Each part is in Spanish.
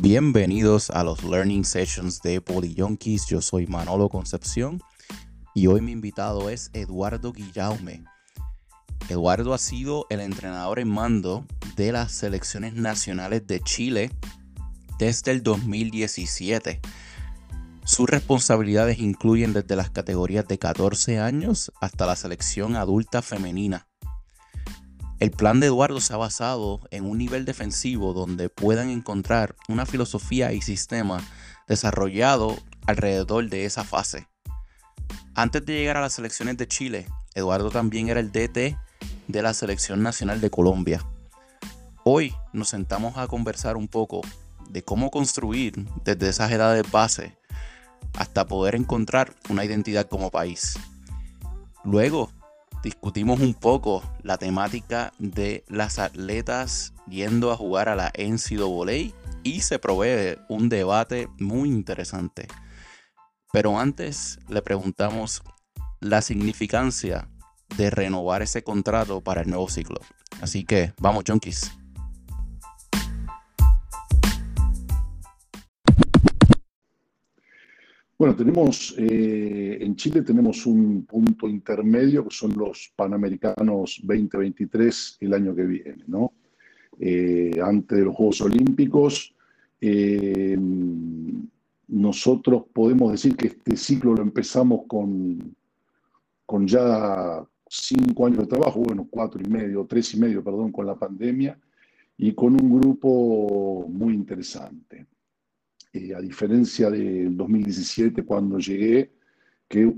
Bienvenidos a los Learning Sessions de Yonkis. Yo soy Manolo Concepción y hoy mi invitado es Eduardo Guillaume. Eduardo ha sido el entrenador en mando de las selecciones nacionales de Chile desde el 2017. Sus responsabilidades incluyen desde las categorías de 14 años hasta la selección adulta femenina. El plan de Eduardo se ha basado en un nivel defensivo donde puedan encontrar una filosofía y sistema desarrollado alrededor de esa fase. Antes de llegar a las selecciones de Chile, Eduardo también era el DT de la Selección Nacional de Colombia. Hoy nos sentamos a conversar un poco de cómo construir desde esas edades base hasta poder encontrar una identidad como país. Luego discutimos un poco la temática de las atletas yendo a jugar a la NCAA y se provee un debate muy interesante. Pero antes le preguntamos la significancia de renovar ese contrato para el nuevo ciclo. Así que vamos, junkies. Bueno, tenemos eh, en Chile tenemos un punto intermedio que son los Panamericanos 2023 el año que viene, ¿no? Eh, antes de los Juegos Olímpicos, eh, nosotros podemos decir que este ciclo lo empezamos con, con ya cinco años de trabajo, bueno, cuatro y medio, tres y medio, perdón, con la pandemia, y con un grupo muy interesante. Eh, a diferencia del 2017 cuando llegué, que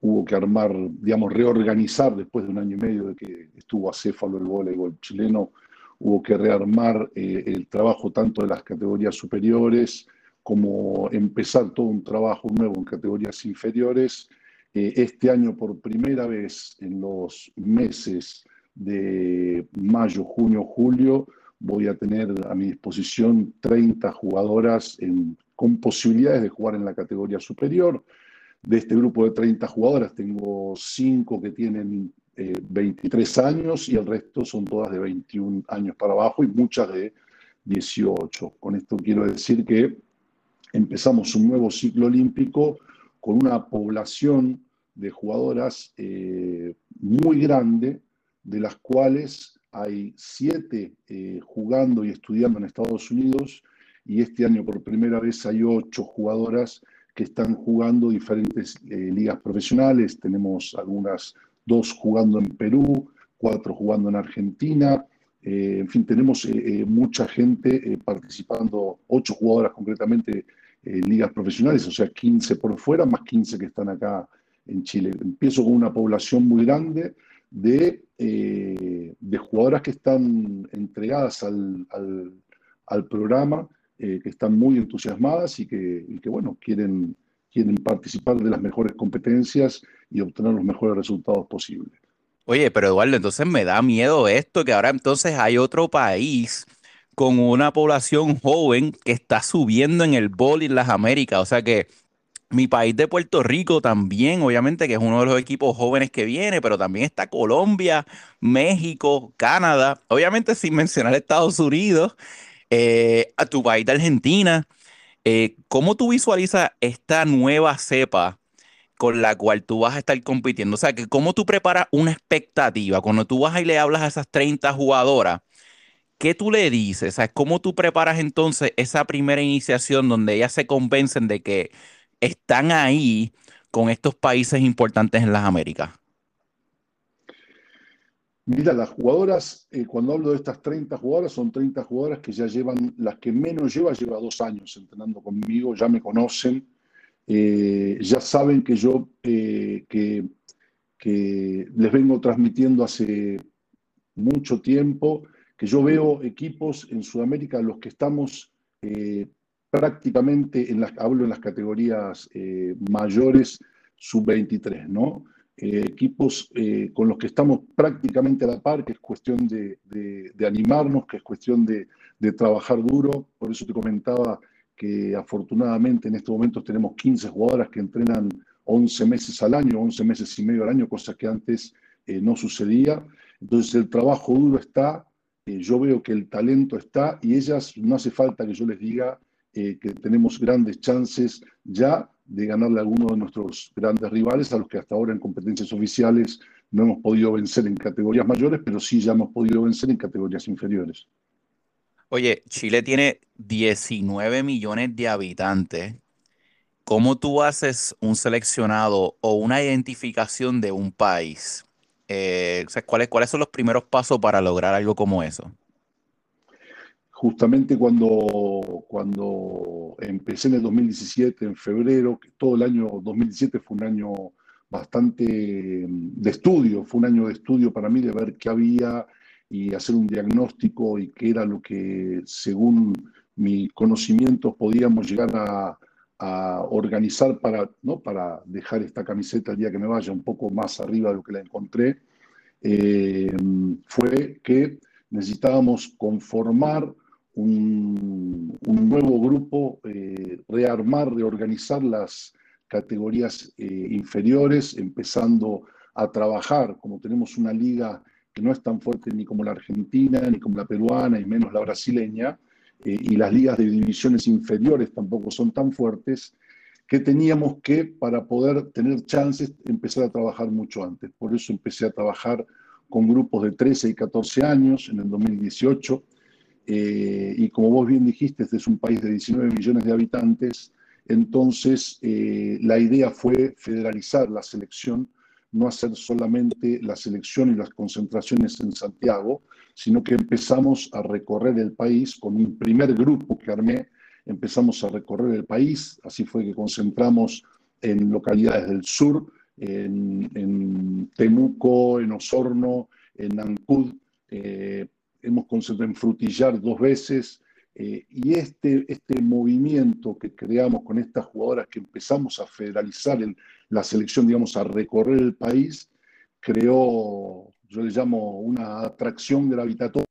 hubo que armar, digamos, reorganizar después de un año y medio de que estuvo acéfalo el voleibol chileno, hubo que rearmar eh, el trabajo tanto de las categorías superiores como empezar todo un trabajo nuevo en categorías inferiores. Eh, este año, por primera vez en los meses de mayo, junio, julio, voy a tener a mi disposición 30 jugadoras con posibilidades de jugar en la categoría superior. De este grupo de 30 jugadoras tengo 5 que tienen 23 eh, años y el resto son todas de 21 años para abajo y muchas de 18. Con esto quiero decir que empezamos un nuevo ciclo olímpico con una población de jugadoras eh, muy grande, de las cuales hay siete eh, jugando y estudiando en Estados Unidos y este año por primera vez hay ocho jugadoras que están jugando diferentes eh, ligas profesionales. Tenemos algunas dos jugando en Perú, cuatro jugando en Argentina. Eh, en fin, tenemos mucha gente participando, ocho jugadoras concretamente en ligas profesionales, o sea, 15 por fuera, más 15 que están acá en Chile. Empiezo con una población muy grande de, eh, de jugadoras que están entregadas al, al, programa, eh, que están muy entusiasmadas y que, bueno, quieren, quieren participar de las mejores competencias y obtener los mejores resultados posibles. Oye, pero Eduardo, entonces me da miedo esto, que ahora entonces hay otro país con una población joven que está subiendo en el bol en las Américas. O sea que mi país de Puerto Rico también, obviamente, que es uno de los equipos jóvenes que viene, pero también está Colombia, México, Canadá, obviamente sin mencionar Estados Unidos, eh, a tu país de Argentina. Eh, ¿Cómo tú visualizas esta nueva cepa con la cual tú vas a estar compitiendo? O sea, ¿cómo tú preparas una expectativa? Cuando tú vas y le hablas a esas 30 jugadoras, ¿qué tú le dices? O sea, ¿cómo tú preparas entonces esa primera iniciación donde ellas se convencen de que están ahí con estos países importantes en las Américas? Mira, las jugadoras, eh, cuando hablo de estas 30 jugadoras, son 30 jugadoras que ya llevan, las que menos lleva, lleva dos años entrenando conmigo, ya me conocen, eh, ya saben que yo eh, que, les vengo transmitiendo hace mucho tiempo, que yo veo equipos en Sudamérica los que estamos prácticamente, en las, hablo en las categorías mayores, sub-23, ¿no? Eh, equipos eh, con los que estamos prácticamente a la par, que es cuestión de, animarnos, que es cuestión de, trabajar duro. Por eso te comentaba que afortunadamente en estos momentos tenemos 15 jugadoras que entrenan 11 meses al año, 11 meses y medio al año, cosa que antes no sucedía. Entonces el trabajo duro está, yo veo que el talento está y ellas no hace falta que yo les diga que tenemos grandes chances ya de ganarle a alguno de nuestros grandes rivales, a los que hasta ahora en competencias oficiales no hemos podido vencer en categorías mayores, pero sí ya hemos podido vencer en categorías inferiores. Oye, Chile tiene 19 millones de habitantes. ¿Cómo tú haces un seleccionado o una identificación de un país? Eh, ¿cuáles, ¿Cuáles son los primeros pasos para lograr algo como eso? Justamente cuando, cuando empecé en el 2017, en febrero, todo el año 2017 fue un año bastante mm, de estudio, fue un año de estudio para mí de ver qué había y hacer un diagnóstico y qué era lo que según mis conocimientos podíamos llegar a, organizar para, ¿no? para dejar esta camiseta el día que me vaya un poco más arriba de lo que la encontré, eh, fue que necesitábamos conformar un, nuevo grupo, eh, rearmar, reorganizar las categorías eh, inferiores, empezando a trabajar, como tenemos una liga que no es tan fuerte ni como la argentina, ni como la peruana, y menos la brasileña, eh, y las ligas de divisiones inferiores tampoco son tan fuertes, que teníamos que, para poder tener chances, empezar a trabajar mucho antes. Por eso empecé a trabajar con grupos de 13 y 14 años en el 2018, eh, y como vos bien dijiste, este es un país de 19 millones de habitantes, entonces eh, la idea fue federalizar la selección, no hacer solamente la selección y las concentraciones en Santiago, sino que empezamos a recorrer el país con un primer grupo que armé, empezamos a recorrer el país, así fue que concentramos en localidades del sur, en, Temuco, en Osorno, en Ancud, eh, hemos concentrado en Frutillar dos veces, eh, y este, este movimiento que creamos con estas jugadoras que empezamos a federalizar la selección, digamos, a recorrer el país, creó, yo le llamo una atracción gravitatoria.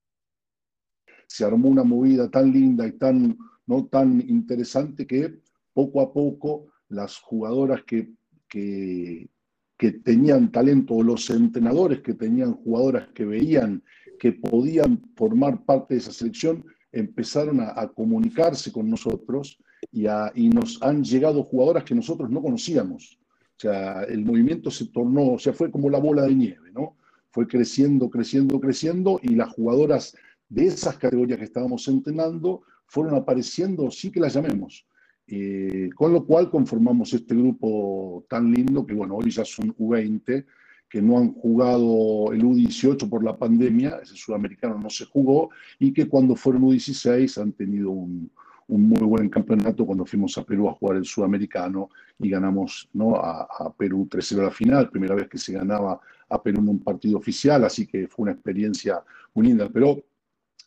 Se armó una movida tan linda y tan, no tan interesante que poco a poco las jugadoras que, que, que tenían talento o los entrenadores que tenían jugadoras que veían que podían formar parte de esa selección, empezaron a, comunicarse con nosotros y, nos han llegado jugadoras que nosotros no conocíamos. O sea, el movimiento se tornó, o sea, fue como la bola de nieve, ¿no? Fue creciendo, creciendo, creciendo y las jugadoras de esas categorías que estábamos entrenando fueron apareciendo, sí que las llamemos. Eh, con lo cual conformamos este grupo tan lindo que, bueno, hoy ya son U20, que no han jugado el U18 por la pandemia, ese sudamericano no se jugó, y que cuando fueron U16 han tenido un, muy buen campeonato cuando fuimos a Perú a jugar el sudamericano y ganamos ¿no? a, Perú 3-0 a la final, primera vez que se ganaba a Perú en un partido oficial, así que fue una experiencia muy linda. Pero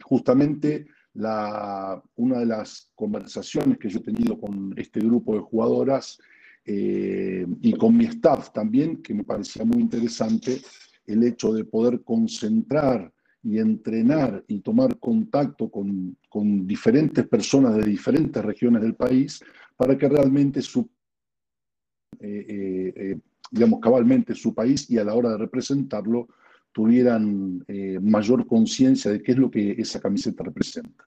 justamente la, una de las conversaciones que yo he tenido con este grupo de jugadoras eh, y con mi staff también, que me parecía muy interesante el hecho de poder concentrar y entrenar y tomar contacto con, con diferentes personas de diferentes regiones del país para que realmente su, eh, eh, digamos, cabalmente su país y a la hora de representarlo tuvieran mayor conciencia de qué es lo que esa camiseta representa.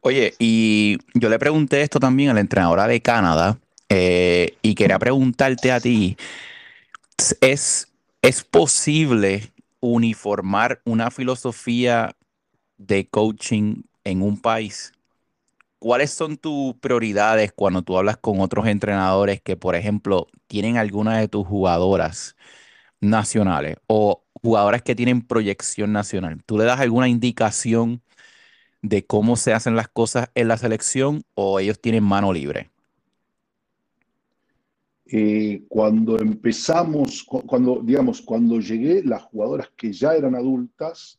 Oye, y yo le pregunté esto también a la entrenadora de Canadá, eh, y quería preguntarte a ti, ¿es, ¿es posible uniformar una filosofía de coaching en un país? ¿Cuáles son tus prioridades cuando tú hablas con otros entrenadores que, por ejemplo, tienen alguna de tus jugadoras nacionales o jugadoras que tienen proyección nacional? ¿Tú le das alguna indicación de cómo se hacen las cosas en la selección o ellos tienen mano libre? Eh, cuando empezamos, cuando, digamos, cuando llegué, las jugadoras que ya eran adultas,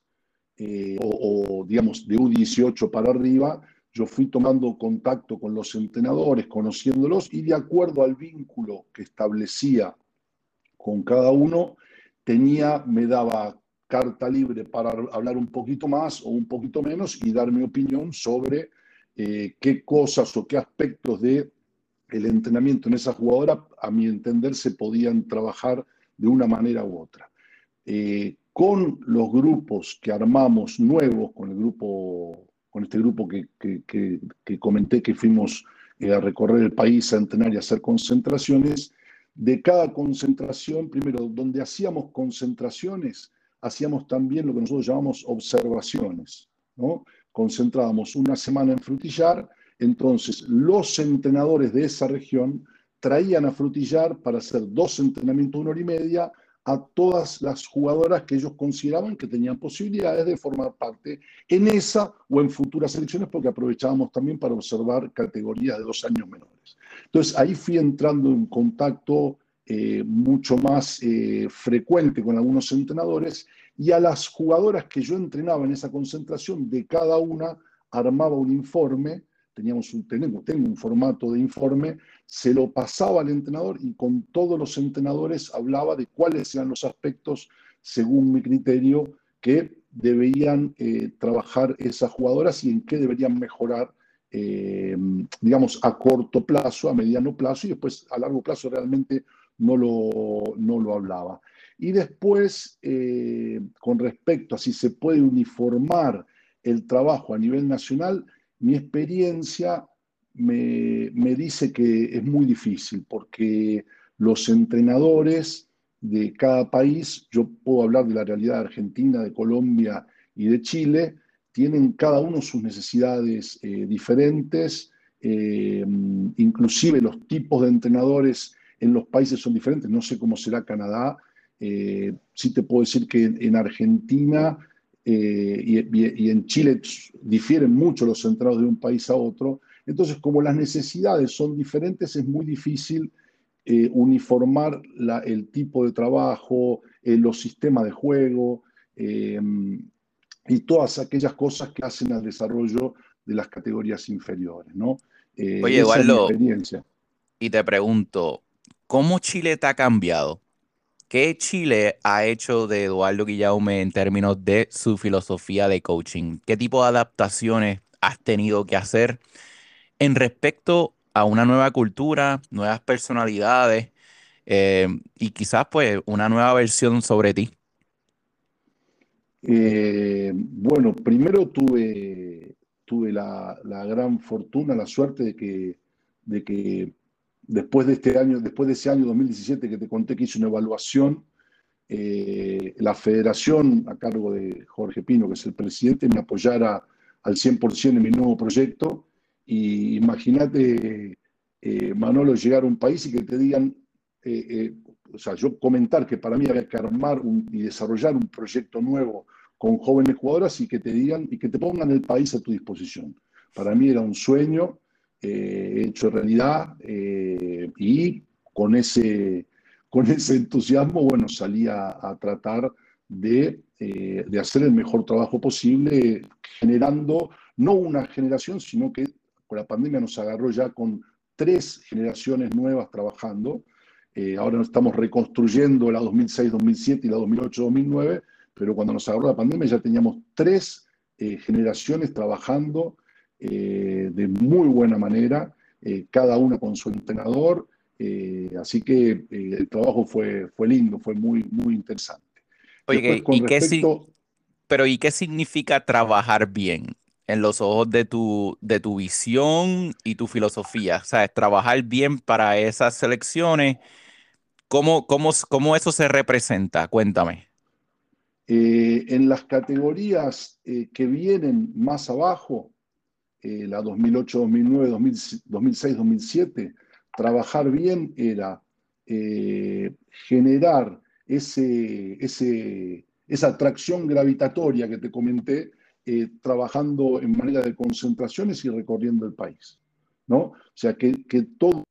eh, o, digamos, de U18 para arriba, yo fui tomando contacto con los entrenadores, conociéndolos, y de acuerdo al vínculo que establecía con cada uno, tenía, me daba carta libre para hablar un poquito más o un poquito menos y dar mi opinión sobre eh, qué cosas o qué aspectos de el entrenamiento en esa jugadora, a mi entender, se podían trabajar de una manera u otra. Eh, con los grupos que armamos nuevos, con el grupo con este grupo que, que, comenté que fuimos eh, a recorrer el país, a entrenar y hacer concentraciones, de cada concentración, primero, donde hacíamos concentraciones, hacíamos también lo que nosotros llamamos observaciones, ¿no? Concentrábamos una semana en Frutillar, entonces los entrenadores de esa región traían a Frutillar para hacer dos entrenamientos de una hora y media a todas las jugadoras que ellos consideraban que tenían posibilidades de formar parte en esa o en futuras elecciones, porque aprovechábamos también para observar categorías de dos años menores. Entonces ahí fui entrando en contacto eh, mucho más eh, frecuente con algunos entrenadores y a las jugadoras que yo entrenaba en esa concentración, de cada una armaba un informe teníamos un, tengo un formato de informe, se lo pasaba al entrenador y con todos los entrenadores hablaba de cuáles eran los aspectos, según mi criterio, que deberían eh, trabajar esas jugadoras y en qué deberían mejorar, eh, digamos, a corto plazo, a mediano plazo y después a largo plazo realmente no lo, no lo hablaba. Y después, eh, con respecto a si se puede uniformar el trabajo a nivel nacional, mi experiencia me, dice que es muy difícil porque los entrenadores de cada país, yo puedo hablar de la realidad de Argentina, de Colombia y de Chile, tienen cada uno sus necesidades eh, diferentes, eh, inclusive los tipos de entrenadores en los países son diferentes, no sé cómo será Canadá, eh, sí te puedo decir que en Argentina eh, y, en Chile difieren mucho los centrados de un país a otro. Entonces, como las necesidades son diferentes, es muy difícil eh, uniformar el tipo de trabajo, eh, los sistemas de juego y todas aquellas cosas que hacen al desarrollo de las categorías inferiores. ¿no? Oye, Eduardo, y te pregunto, ¿cómo Chile te ha cambiado? ¿Qué Chile ha hecho de Eduardo Guillaume en términos de su filosofía de coaching? ¿Qué tipo de adaptaciones has tenido que hacer en respecto a una nueva cultura, nuevas personalidades eh, y quizás pues una nueva versión sobre ti? Eh, bueno, primero tuve, tuve la, la, gran fortuna, la suerte de que, de que después de este año, después de ese año 2017 que te conté que hice una evaluación, eh, la federación a cargo de Jorge Pino, que es el presidente, me apoyara al 100% en mi nuevo proyecto. Y imagínate, eh, Manolo, llegar a un país y que te digan, eh, o sea, yo comentar que para mí había que armar y desarrollar un proyecto nuevo con jóvenes jugadoras y que te digan y que te pongan el país a tu disposición. Para mí era un sueño eh, hecho realidad eh, y con ese, con ese entusiasmo, bueno, salí a, tratar de, eh, de, hacer el mejor trabajo posible, generando no una generación, sino que con la pandemia nos agarró ya con tres generaciones nuevas trabajando. ahora estamos reconstruyendo la 2006-2007 y la 2008-2009, pero cuando nos agarró la pandemia ya teníamos tres generaciones trabajando eh, de muy buena manera, eh, cada una con su entrenador, eh, así que el trabajo fue, fue lindo, fue muy, muy interesante. Oye, ¿y qué pero ¿y qué significa trabajar bien? en los ojos de tu, de tu visión y tu filosofía. O sea, trabajar bien para esas selecciones. ¿Cómo, cómo, cómo eso se representa? Cuéntame. en las categorías que vienen más abajo, eh, la 2008, 2009, 2006, 2007, trabajar bien era eh, generar ese, esa atracción gravitatoria que te comenté, eh, trabajando en manera de concentraciones y recorriendo el país. ¿no? O sea, que, todo,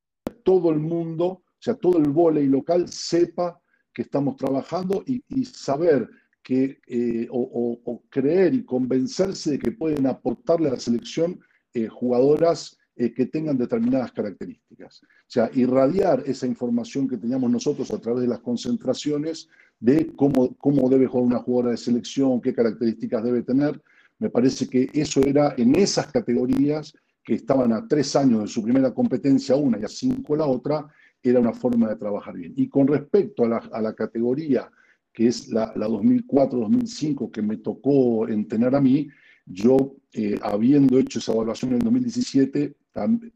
todo el mundo, o sea, todo el volei local sepa que estamos trabajando y, saber eh, o, creer y convencerse de que pueden aportarle a la selección eh, jugadoras eh, que tengan determinadas características. O sea, irradiar esa información que teníamos nosotros a través de las concentraciones de cómo, cómo debe jugar una jugadora de selección, qué características debe tener. Me parece que eso era en esas categorías que estaban a tres años de su primera competencia una y a cinco la otra, era una forma de trabajar bien. Y con respecto a la, a la categoría que es la, 2004-2005 que me tocó entrenar a mí, yo, eh, habiendo hecho esa evaluación en el 2017,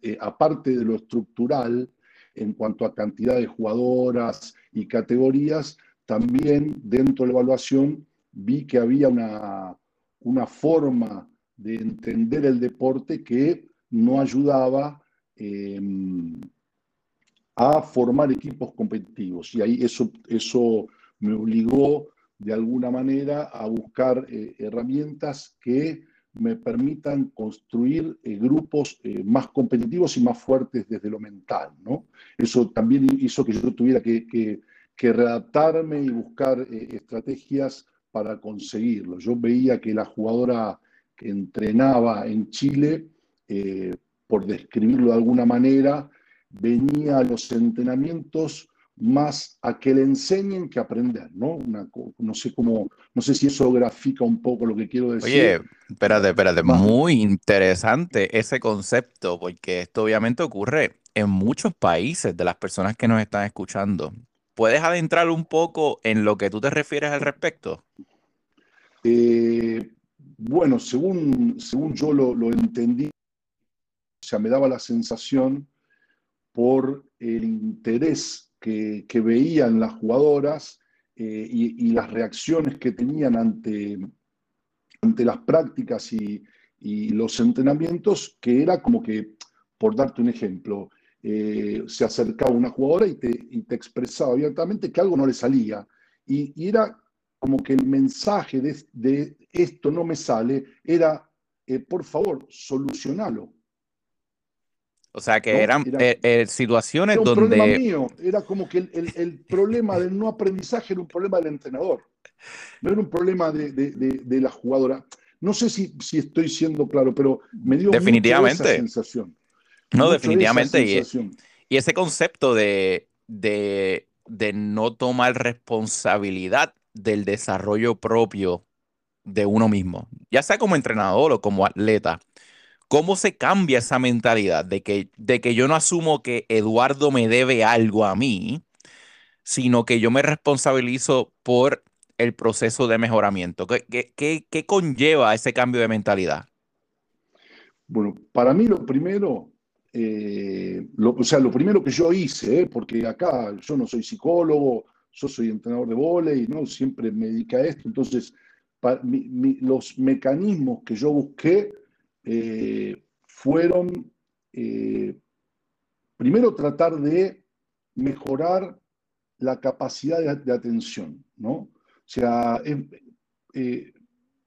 eh, aparte de lo estructural, en cuanto a cantidad de jugadoras y categorías, también dentro de la evaluación vi que había una, una forma de entender el deporte que no ayudaba em, a formar equipos competitivos. Y ahí eso, eso me obligó de alguna manera a buscar eh, herramientas que me permitan construir eh, grupos eh, más competitivos y más fuertes desde lo mental. ¿no? Eso también hizo que yo tuviera que, que, que readaptarme y buscar estrategias para conseguirlo. Yo veía que la jugadora que entrenaba en Chile, por describirlo de alguna manera, venía a los entrenamientos más a que le enseñen que aprender, ¿no? no sé cómo, no sé si eso grafica un poco lo que quiero decir. Oye, espérate, espérate, muy interesante ese concepto, porque esto obviamente ocurre en muchos países de las personas que nos están escuchando. ¿Puedes adentrar un poco en lo que tú te refieres al respecto? Eh, bueno, según, según yo lo, lo entendí, o sea, me daba la sensación por el interés que, veían las jugadoras eh, y, las reacciones que tenían ante, ante las prácticas y, los entrenamientos, que era como que, por darte un ejemplo, eh, se acercaba una jugadora y te, te, expresaba abiertamente que algo no le salía. Y, era como que el mensaje de, esto no me sale era, eh, por favor, solucionalo. O sea, que eran eh, eh, situaciones era un donde... problema mío, era como que el, problema del no aprendizaje era un problema del entrenador, no era un problema de, la jugadora. No sé si, si, estoy siendo claro, pero me dio definitivamente. esa sensación. No, definitivamente. Y, y, ese concepto de, de, de no tomar responsabilidad del desarrollo propio de uno mismo, ya sea como entrenador o como atleta, ¿Cómo se cambia esa mentalidad de que, de que yo no asumo que Eduardo me debe algo a mí, sino que yo me responsabilizo por el proceso de mejoramiento? ¿Qué, qué, conlleva ese cambio de mentalidad? Bueno, para mí lo primero, eh, o sea, lo primero que yo hice, eh, porque acá yo no soy psicólogo, yo soy entrenador de volei, ¿no? siempre me dedica a esto, entonces los mecanismos que yo busqué eh, fueron, eh, primero, tratar de mejorar la capacidad de, atención, ¿no? O sea, eh,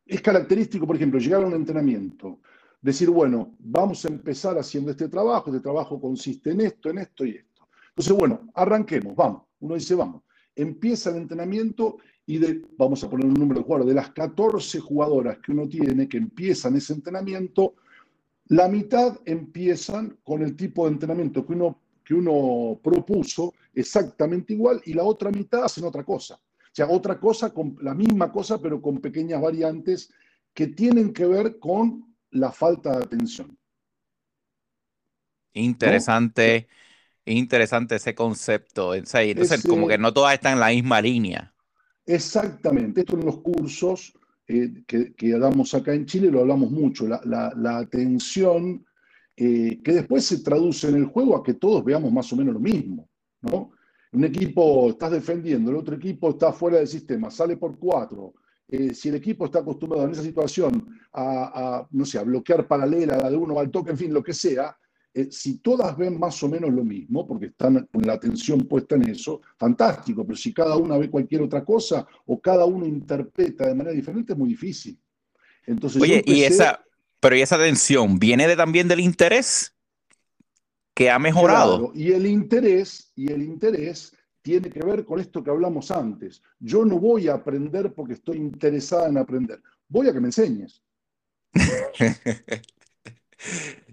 es, característico, por ejemplo, llegar a un entrenamiento, decir, bueno, vamos a empezar haciendo este trabajo, este trabajo consiste en esto, en esto y esto. Entonces, bueno, arranquemos, vamos. Uno dice, vamos. Empieza el entrenamiento y de, vamos a poner un número de jugadores, de las 14 jugadoras que uno tiene que empiezan ese entrenamiento, la mitad empiezan con el tipo de entrenamiento que uno, que uno propuso exactamente igual y la otra mitad hacen otra cosa. O sea, otra cosa, con, la misma cosa, pero con pequeñas variantes que tienen que ver con la falta de atención. Interesante, interesante ese concepto. Entonces, como que no todas están en la misma línea. Exactamente, esto en los cursos eh, que, damos acá en Chile lo hablamos mucho, la, atención eh, que después se traduce en el juego a que todos veamos más o menos lo mismo, ¿no? Un equipo estás defendiendo, el otro equipo está fuera del sistema, sale por cuatro. Eh, si el equipo está acostumbrado en esa situación a, no sé, a bloquear paralela, a de uno al toque, en fin, lo que sea, eh, si todas ven más o menos lo mismo, porque están con la atención puesta en eso, fantástico, pero si cada una ve cualquier otra cosa o cada uno interpreta de manera diferente, es muy difícil. Entonces, Oye, y esa, pero ¿y esa atención viene de, también del interés que ha mejorado? y el interés, y el interés tiene que ver con esto que hablamos antes. Yo no voy a aprender porque estoy interesada en aprender. Voy a que me enseñes.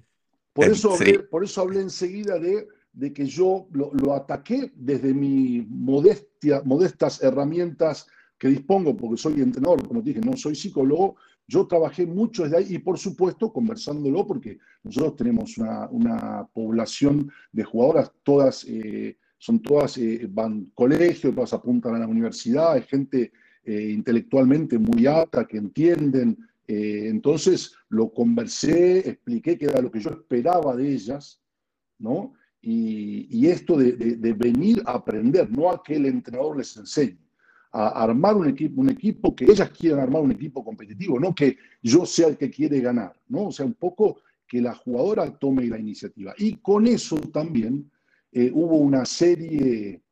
Por eso hablé, por eso hablé enseguida de, de que yo lo, ataqué desde mis modestia, modestas herramientas que dispongo, porque soy entrenador, como te dije, no soy psicólogo, yo trabajé mucho desde ahí y por supuesto conversándolo, porque nosotros tenemos una, población de jugadoras, todas eh, son todas, eh, van colegio, todas apuntan a la universidad, hay gente eh, intelectualmente muy alta, que entienden, Eh, entonces lo conversé, expliqué que era lo que yo esperaba de ellas, ¿no? Y, esto de, venir a aprender, no a que el entrenador les enseñe, a armar un equipo, un equipo que ellas quieran armar un equipo competitivo, no que yo sea el que quiere ganar, ¿no? O sea, un poco que la jugadora tome la iniciativa. Y con eso también eh, hubo una serie,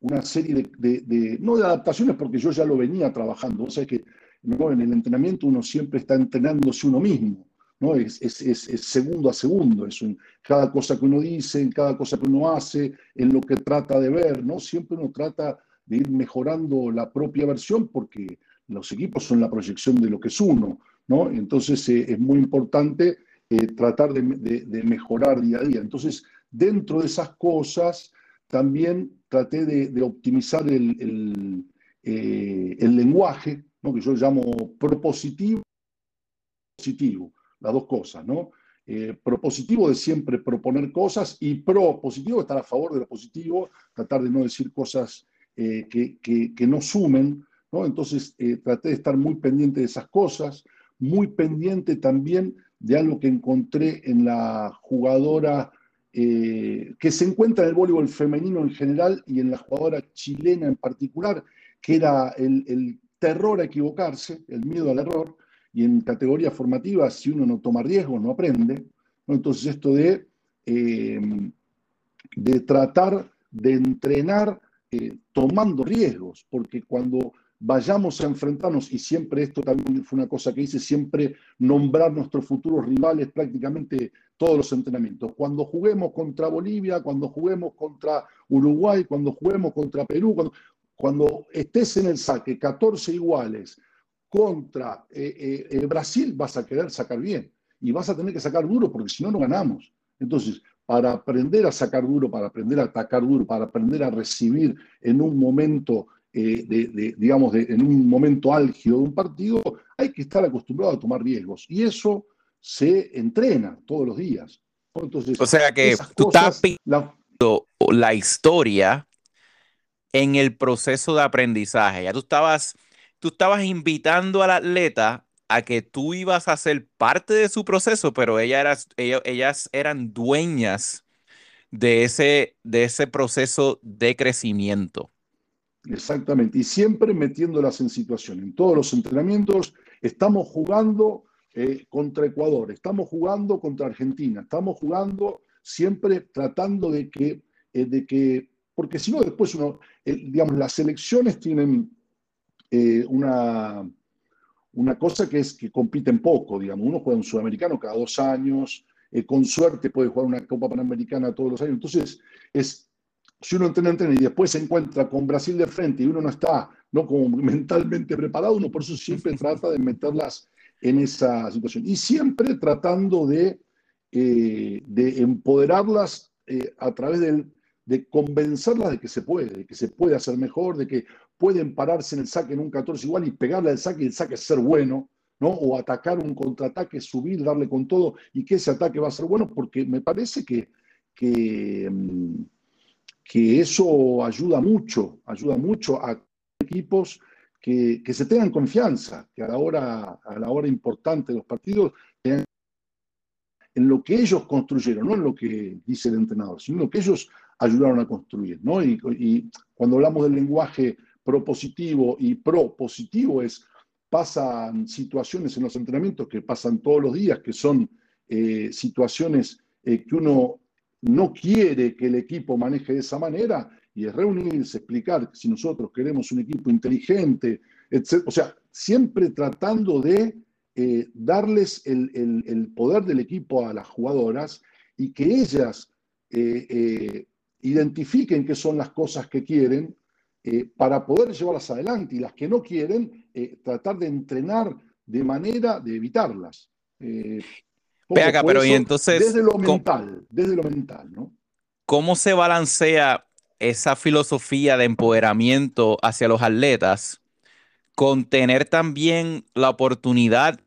una serie de, no de adaptaciones, porque yo ya lo venía trabajando, o sea que ¿no? en el entrenamiento uno siempre está entrenándose uno mismo. ¿no? Es, es, segundo a segundo, es un, cada cosa que uno dice, en cada cosa que uno hace, en lo que trata de ver, ¿no? Siempre uno trata de ir mejorando la propia versión porque los equipos son la proyección de lo que es uno, ¿no? Entonces eh, es muy importante eh, tratar de, mejorar día a día. Entonces, dentro de esas cosas, también traté de, optimizar el, eh, el, lenguaje, que yo llamo propositivo positivo, las dos cosas, ¿no? Eh, propositivo de siempre proponer cosas y propositivo, estar a favor de lo positivo, tratar de no decir cosas que, que, no sumen, ¿no? Entonces traté de estar muy pendiente de esas cosas, muy pendiente también de algo que encontré en la jugadora eh, que se encuentra en el voleibol femenino en general y en la jugadora chilena en particular, que era el, terror a equivocarse, el miedo al error, y en categoría formativa, si uno no toma riesgos, no aprende. Entonces esto de, eh, de tratar de entrenar eh, tomando riesgos, porque cuando vayamos a enfrentarnos, y siempre esto también fue una cosa que hice, siempre nombrar nuestros futuros rivales prácticamente todos los entrenamientos. Cuando juguemos contra Bolivia, cuando juguemos contra Uruguay, cuando juguemos contra Perú, cuando, cuando estés en el saque 14 iguales contra eh, eh, eh, Brasil, vas a querer sacar bien y vas a tener que sacar duro porque si no, no ganamos. Entonces, para aprender a sacar duro, para aprender a atacar duro, para aprender a recibir en un momento eh, de, digamos, en un momento álgido de un partido, hay que estar acostumbrado a tomar riesgos. Y eso se entrena todos los días. o sea que tú estás la... la historia en el proceso de aprendizaje. Ya tú estabas, tú estabas invitando al atleta a que tú ibas a ser parte de su proceso, pero ella ellas eran dueñas de ese, de ese proceso de crecimiento. Exactamente, y siempre metiéndolas en situación. En todos los entrenamientos estamos jugando eh, contra Ecuador, estamos jugando contra Argentina, estamos jugando siempre tratando de que, eh, de que porque si no después uno, digamos, las elecciones tienen eh, una, una cosa que es que compiten poco, digamos, uno juega un sudamericano cada dos años, con suerte puede jugar una Copa Panamericana todos los años, entonces es si uno entrena, entrena y después se encuentra con Brasil de frente y uno no está no como mentalmente preparado, uno por eso siempre trata de meterlas en esa situación. Y siempre tratando de, eh, de empoderarlas eh, a través de convencerlas de que se puede, de que se puede hacer mejor, de que pueden pararse en el saque en un 14 igual y pegarle al saque y el saque ser bueno, ¿no? O atacar un contraataque, subir, darle con todo y que ese ataque va a ser bueno, porque me parece que, que mm, que eso ayuda mucho, ayuda mucho a equipos que, se tengan confianza, que a la hora, a la hora importante de los partidos en lo que ellos construyeron, no en lo que dice el entrenador, sino en lo que ellos ayudaron a construir. ¿no? Y, cuando hablamos del lenguaje propositivo y propositivo es, pasan situaciones en los entrenamientos que pasan todos los días, que son eh, situaciones eh, que uno no quiere que el equipo maneje de esa manera y es reunirse, explicar si nosotros queremos un equipo inteligente, etc. O sea, siempre tratando de eh, darles el, poder del equipo a las jugadoras y que ellas identifiquen qué son las cosas que quieren para poder llevarlas adelante y las que no quieren, tratar de entrenar de manera de evitarlas. Ve acá, pero y entonces. Desde lo mental, desde lo mental, ¿no? ¿Cómo se balancea esa filosofía de empoderamiento hacia los atletas con tener también la oportunidad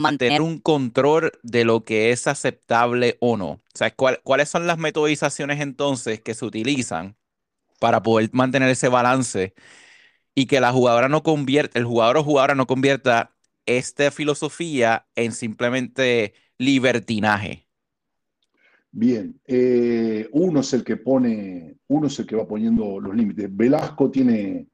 mantener un control de lo que es aceptable o no? O ¿cuáles son las metodizaciones entonces que se utilizan para poder mantener ese balance y que la jugadora no convierta, el jugador o jugadora no convierta esta filosofía en simplemente libertinaje? Bien, eh, uno es el que pone, uno es el que va poniendo los límites. Velasco tiene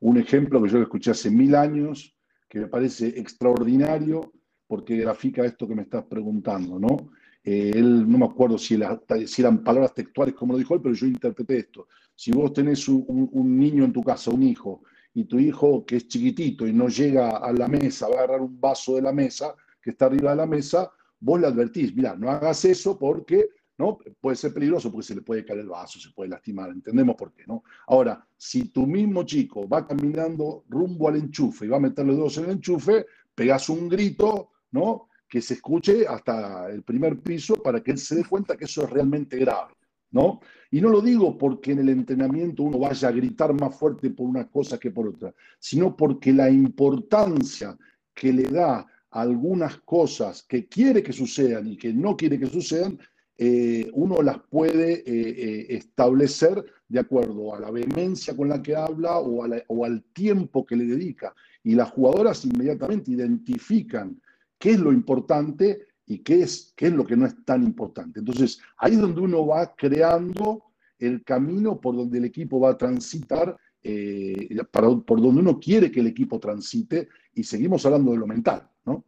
un ejemplo que yo lo escuché hace mil años, que me parece extraordinario, porque grafica esto que me estás preguntando, ¿no? Eh, él, no me acuerdo si, eran palabras textuales como lo dijo él, pero yo interpreté esto. Si vos tenés un, niño en tu casa, un hijo, y tu hijo que es chiquitito y no llega a la mesa, va a agarrar un vaso de la mesa que está arriba de la mesa, vos le advertís, mira, no hagas eso porque ¿no? Puede ser peligroso porque se le puede caer el vaso, se puede lastimar, entendemos por qué, ¿no? Ahora, si tu mismo chico va caminando rumbo al enchufe y va a meter los dedos en el enchufe, pegas un grito, ¿no? Que se escuche hasta el primer piso para que él se dé cuenta que eso es realmente grave, ¿no? Y no lo digo porque en el entrenamiento uno vaya a gritar más fuerte por una cosa que por otra, sino porque la importancia que le da a algunas cosas que quiere que sucedan y que no quiere que sucedan eh, uno las puede eh, eh, establecer de acuerdo a la vehemencia con la que habla o, al tiempo que le dedica. Y las jugadoras inmediatamente identifican qué es lo importante y qué es, qué es lo que no es tan importante. Entonces, ahí es donde uno va creando el camino por donde el equipo va a transitar, por donde uno quiere que el equipo transite, y seguimos hablando de lo mental, ¿no?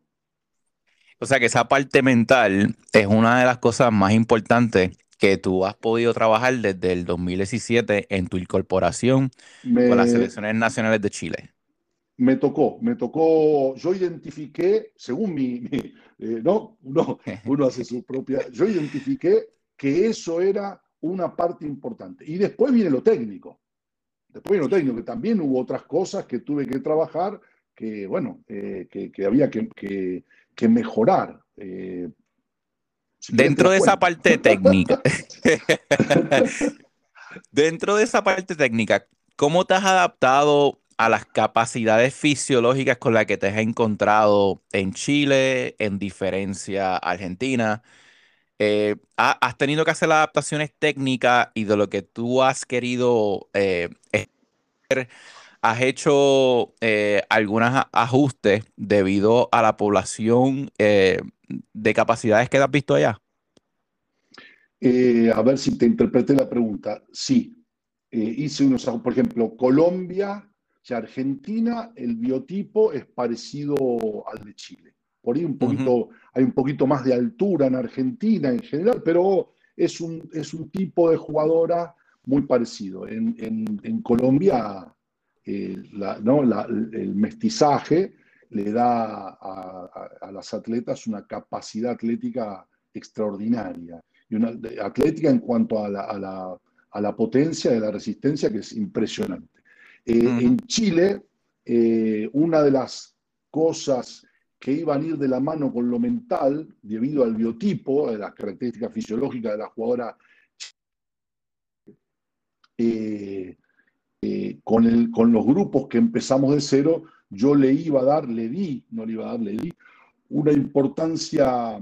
O sea que esa parte mental es una de las cosas más importantes que tú has podido trabajar desde el 2017 en tu incorporación con las selecciones nacionales de Chile. Me tocó, me tocó, yo identifiqué, según mi, eh, no, uno, uno hace su propia, yo identifiqué que eso era una parte importante. Y después viene lo técnico. Después viene lo técnico, que también hubo otras cosas que tuve que trabajar, que bueno, eh, que, había que, que mejorar. Eh, dentro de esa parte técnica, dentro de esa parte técnica, ¿cómo te has adaptado a las capacidades fisiológicas con las que te has encontrado en Chile, en diferencia Argentina? Eh, ¿Has tenido que hacer adaptaciones técnicas y de lo que tú has querido eh, ¿Has hecho eh, algunos ajustes debido a la población eh, de capacidades que has visto allá? A ver si te interpreté la pregunta. Sí, hice unos, por ejemplo, Colombia y Argentina, el biotipo es parecido al de Chile. Por ahí un poquito, hay un poquito más de altura en Argentina en general, pero es un, es un tipo de jugadora muy parecido. En, en Colombia eh, el mestizaje le da a, las atletas una capacidad atlética extraordinaria y una atlética en cuanto a la, potencia de la resistencia que es impresionante. Eh, en Chile, eh, una de las cosas que iban a ir de la mano con lo mental, debido al biotipo, a las características fisiológicas de la jugadora, eh, con, el, con los grupos que empezamos de cero, yo le iba a dar, le di, no le iba a dar, le di, una importancia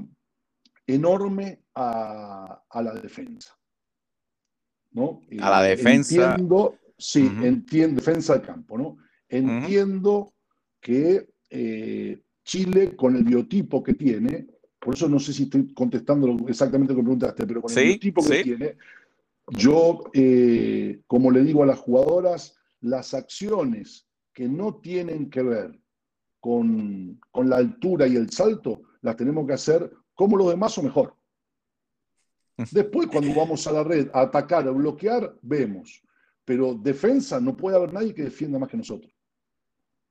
enorme a, la defensa. ¿no? A la defensa. Entiendo, sí, entiendo, defensa del campo, ¿no? Entiendo que eh, Chile, con el biotipo que tiene, por eso no sé si estoy contestando exactamente lo que preguntaste, pero con el biotipo que tiene, yo, eh, como le digo a las jugadoras, las acciones que no tienen que ver con, la altura y el salto, las tenemos que hacer como los demás o mejor. Después, cuando vamos a la red a atacar, a bloquear, vemos. Pero defensa, no puede haber nadie que defienda más que nosotros.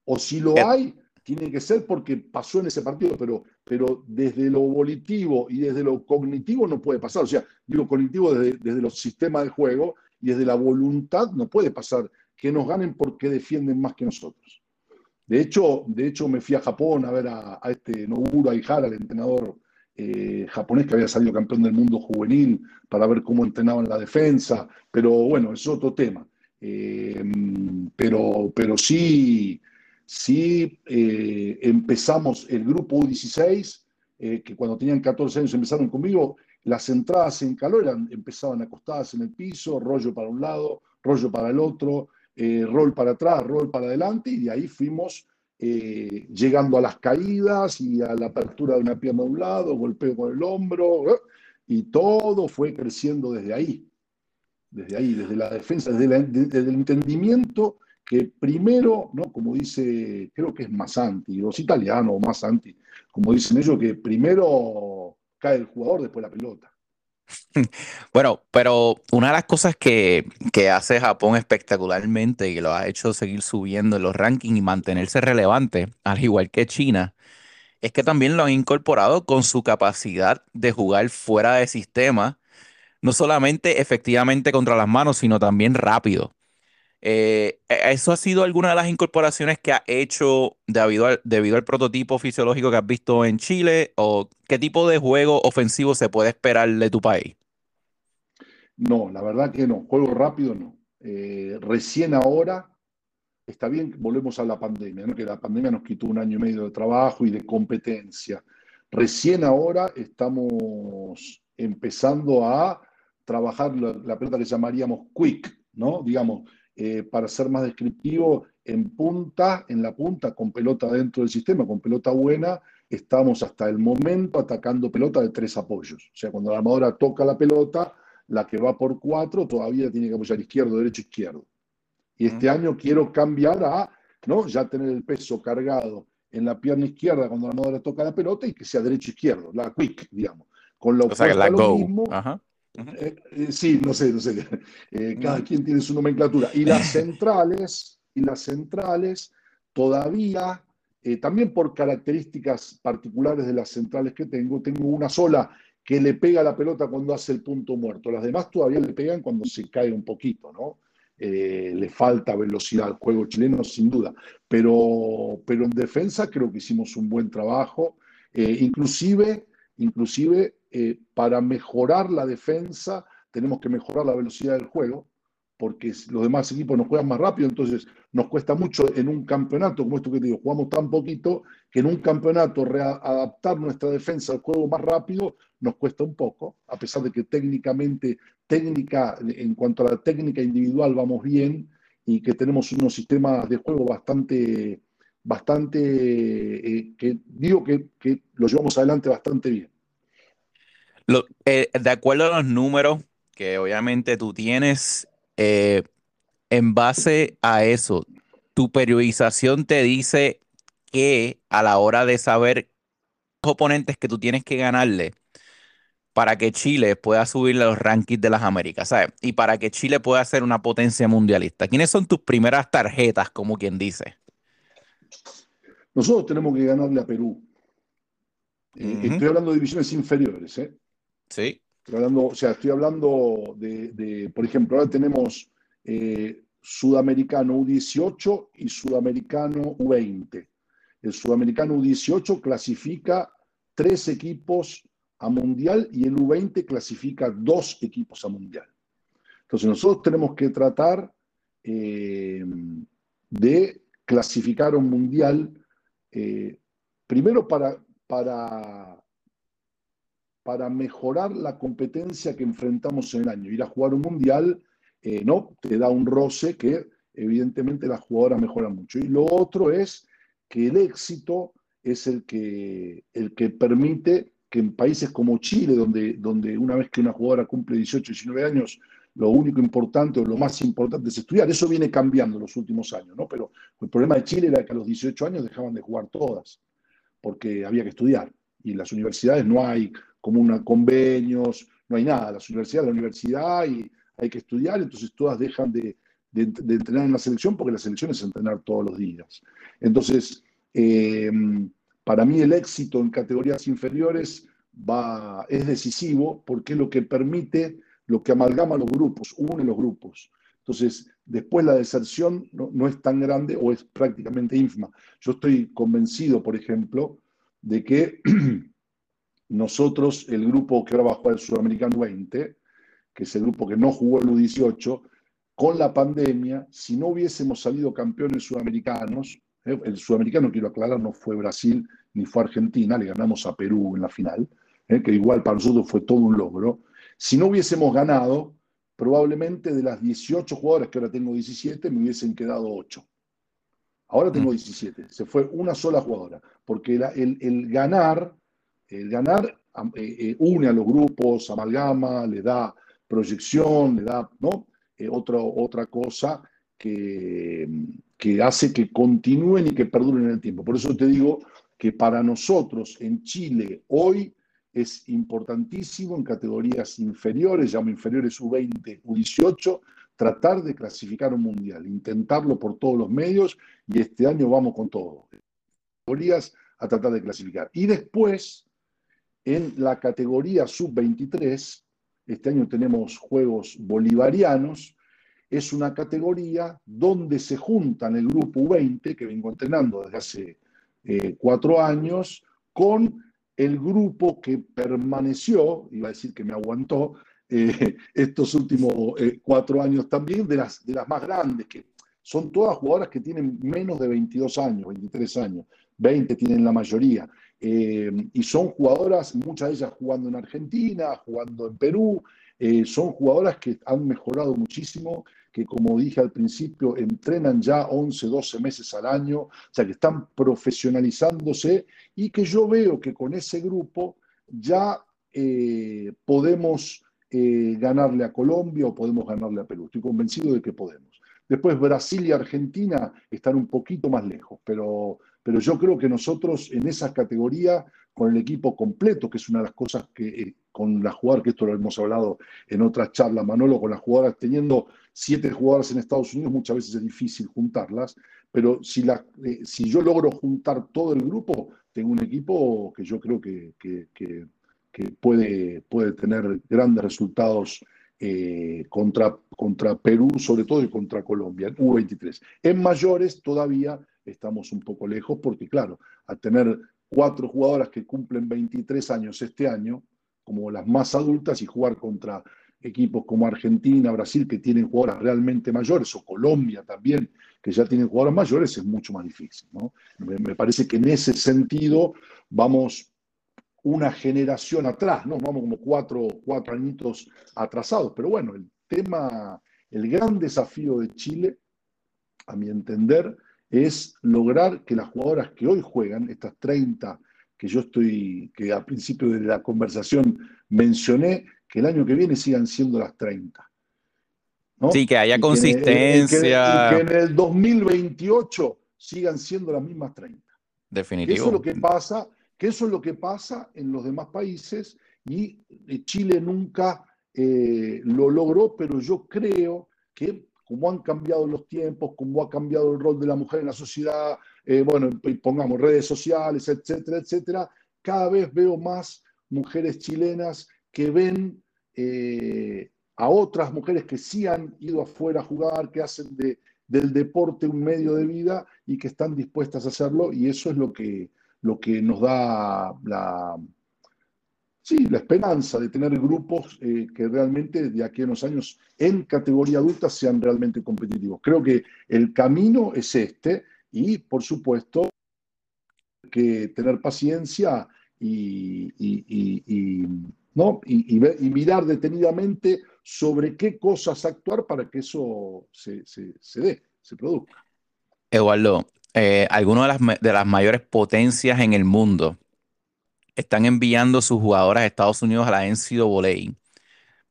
O si lo hay, tiene que ser porque pasó en ese partido, pero, pero desde lo volitivo y desde lo cognitivo no puede pasar. O sea, digo cognitivo desde, desde los sistemas de juego y desde la voluntad no puede pasar que nos ganen porque defienden más que nosotros. De hecho, de hecho me fui a Japón a ver a, este Noburo Aihara, el entrenador eh, japonés que había salido campeón del mundo juvenil, para ver cómo entrenaban la defensa, pero bueno, es otro tema. Eh, pero, pero sí, si eh, empezamos el grupo U16, eh, que cuando tenían 14 años empezaron conmigo, las entradas en calor empezaban acostadas en el piso, rollo para un lado, rollo para el otro, eh, rol para atrás, rol para adelante, y de ahí fuimos llegando a las caídas y a la apertura de una pierna de un lado, golpeo con el hombro, y todo fue creciendo desde ahí, desde ahí, desde la defensa, desde, el entendimiento que primero, ¿no? como dice, creo que es Massanti, los italianos Massanti, como dicen ellos, que primero cae el jugador, después la pelota. Bueno, pero una de las cosas que, hace Japón espectacularmente y lo ha hecho seguir subiendo en los rankings y mantenerse relevante, al igual que China, es que también lo han incorporado con su capacidad de jugar fuera de sistema, no solamente efectivamente contra las manos, sino también rápido. Eh, e, ¿Eso ha sido alguna de las incorporaciones que ha hecho debido al, debido al prototipo fisiológico que has visto en Chile? ¿O qué tipo de juego ofensivo se puede esperar de tu país? No, la verdad que no. Juego rápido no. Eh, recién ahora, está bien, volvemos a la pandemia, ¿no? que la pandemia nos quitó un año y medio de trabajo y de competencia. Recién ahora estamos empezando a trabajar la, la pelota que llamaríamos quick, ¿no? Digamos, eh, para ser más descriptivo, en punta, en la punta, con pelota dentro del sistema, con pelota buena, estamos hasta el momento atacando pelota de tres apoyos. O sea, cuando la armadora toca la pelota, la que va por cuatro todavía tiene que apoyar izquierdo, derecho, izquierdo. Y este año quiero cambiar a, ¿no? Ya tener el peso cargado en la pierna izquierda cuando la armadora toca la pelota y que sea derecho, izquierdo, la quick, digamos. Con lo, o mismo, Ajá. Eh, eh, sí, no sé, no sé. Eh, cada quien tiene su nomenclatura. Y las centrales, y las centrales todavía, también por características particulares de las centrales que tengo, tengo una sola que le pega la pelota cuando hace el punto muerto. Las demás todavía le pegan cuando se cae un poquito, ¿no? le falta velocidad al juego chileno, sin duda. Pero, pero en defensa creo que hicimos un buen trabajo. inclusive, inclusive eh, para mejorar la defensa tenemos que mejorar la velocidad del juego, porque los demás equipos nos juegan más rápido, entonces nos cuesta mucho en un campeonato, como esto que te digo, jugamos tan poquito, que en un campeonato readaptar nuestra defensa al juego más rápido nos cuesta un poco, a pesar de que técnicamente, técnica, en cuanto a la técnica individual vamos bien y que tenemos unos sistemas de juego bastante, bastante, eh, que digo que, que lo llevamos adelante bastante bien. Eh, de acuerdo a los números que obviamente tú tienes, eh, en base a eso, tu periodización te dice que a la hora de saber los oponentes que tú tienes que ganarle para que Chile pueda subir los rankings de las Américas, ¿sabes? Y para que Chile pueda ser una potencia mundialista. ¿Quiénes son tus primeras tarjetas, como quien dice? Nosotros tenemos que ganarle a Perú. Eh, estoy hablando de divisiones inferiores, ¿eh? Sí. Estoy hablando, o sea, estoy hablando de, por ejemplo, ahora tenemos eh, Sudamericano U18 y Sudamericano U20. El Sudamericano U18 clasifica tres equipos a Mundial y el U20 clasifica dos equipos a Mundial. Entonces nosotros tenemos que tratar eh, de clasificar un Mundial eh, primero para, para para mejorar la competencia que enfrentamos en el año. Ir a jugar un mundial, eh, ¿no? Te da un roce que evidentemente las jugadoras mejoran mucho. Y lo otro es que el éxito es el que, el que permite que en países como Chile, donde, donde una vez que una jugadora cumple 18, 19 años, lo único importante o lo más importante es estudiar. Eso viene cambiando en los últimos años, ¿no? Pero el problema de Chile era que a los 18 años dejaban de jugar todas, porque había que estudiar. Y en las universidades no hay como convenios, no hay nada. Las universidades, la universidad y hay que estudiar, entonces todas dejan de, entrenar en la selección porque la selección es entrenar todos los días. Entonces, eh, para mí el éxito en categorías inferiores va, es decisivo porque es lo que permite, lo que amalgama los grupos, une los grupos. Entonces, después la deserción no, no, es tan grande o es prácticamente ínfima. Yo estoy convencido, por ejemplo, de que nosotros, el grupo que ahora va a jugar el Sudamericano 20, que es el grupo que no jugó el U18, con la pandemia, si no hubiésemos salido campeones sudamericanos, eh, el sudamericano, quiero aclarar, no fue Brasil ni fue Argentina, le ganamos a Perú en la final, eh, que igual para nosotros fue todo un logro. Si no hubiésemos ganado, probablemente de las 18 jugadoras que ahora tengo 17, me hubiesen quedado 8. Ahora tengo 17. Se fue una sola jugadora. Porque el, el ganar, el ganar eh, eh, une a los grupos, amalgama, le da proyección, le da ¿no? Eh, otra, otra cosa que, que hace que continúen y que perduren en el tiempo. Por eso te digo que para nosotros en Chile hoy es importantísimo en categorías inferiores, llamo inferiores U20, U18, tratar de clasificar un mundial, intentarlo por todos los medios y este año vamos con todo. Categorías a tratar de clasificar. Y después, en la categoría sub-23, este año tenemos Juegos Bolivarianos, es una categoría donde se juntan el grupo U20, que vengo entrenando desde hace eh, cuatro años, con el grupo que permaneció, iba a decir que me aguantó, eh, estos últimos eh, cuatro años también, de las, de las más grandes, que son todas jugadoras que tienen menos de 22 años, 23 años, 20 tienen la mayoría, eh, y son jugadoras, muchas de ellas jugando en Argentina, jugando en Perú, son jugadoras que han mejorado muchísimo, que como dije al principio, entrenan ya 11, 12 meses al año, o sea que están profesionalizándose y que yo veo que con ese grupo ya eh, podemos eh, ganarle a Colombia o podemos ganarle a Perú. Estoy convencido de que podemos. Después Brasil y Argentina están un poquito más lejos, pero, pero yo creo que nosotros en esa categoría, con el equipo completo, que es una de las cosas que eh, con la jugadora, que esto lo hemos hablado en otras charlas, Manolo, con las jugadoras teniendo siete jugadoras en Estados Unidos, muchas veces es difícil juntarlas, pero si, la, eh, si yo logro juntar todo el grupo, tengo un equipo que yo creo que, que, puede, puede tener grandes resultados eh, contra, contra Perú, sobre todo, y contra Colombia, U23. En mayores todavía estamos un poco lejos porque, claro, al tener cuatro jugadoras que cumplen 23 años este año, como las más adultas, y jugar contra equipos como Argentina, Brasil, que tienen jugadoras realmente mayores, o Colombia también, que ya tienen jugadoras mayores, es mucho más difícil. Me, parece que en ese sentido vamos una generación atrás, ¿no? Vamos como cuatro, cuatro añitos atrasados. Pero bueno, el tema, el gran desafío de Chile, a mi entender, es lograr que las jugadoras que hoy juegan, estas 30 que yo estoy, que al principio de la conversación mencioné, que el año que viene sigan siendo las 30. Sí, que haya consistencia. y que, en el 2028 sigan siendo las mismas 30. Definitivo. eso es lo que pasa, que eso es lo que pasa en los demás países y Chile nunca eh, lo logró, pero yo creo que como han cambiado los tiempos, como ha cambiado el rol de la mujer en la sociedad, eh, bueno, pongamos redes sociales, etcétera, etcétera, cada vez veo más mujeres chilenas que ven eh, a otras mujeres que sí han ido afuera a jugar, que hacen de, del deporte un medio de vida y que están dispuestas a hacerlo, y eso es lo que, lo que nos da la, sí, la esperanza de tener grupos eh, que realmente de aquí a unos años en categoría adulta sean realmente competitivos. Creo que el camino es este y, por supuesto, que tener paciencia y, ¿no? Y, mirar detenidamente sobre qué cosas actuar para que eso se, dé, se produzca. Eduardo, eh, algunas de las, de las mayores potencias en el mundo están enviando sus jugadoras a Estados Unidos a la NCAA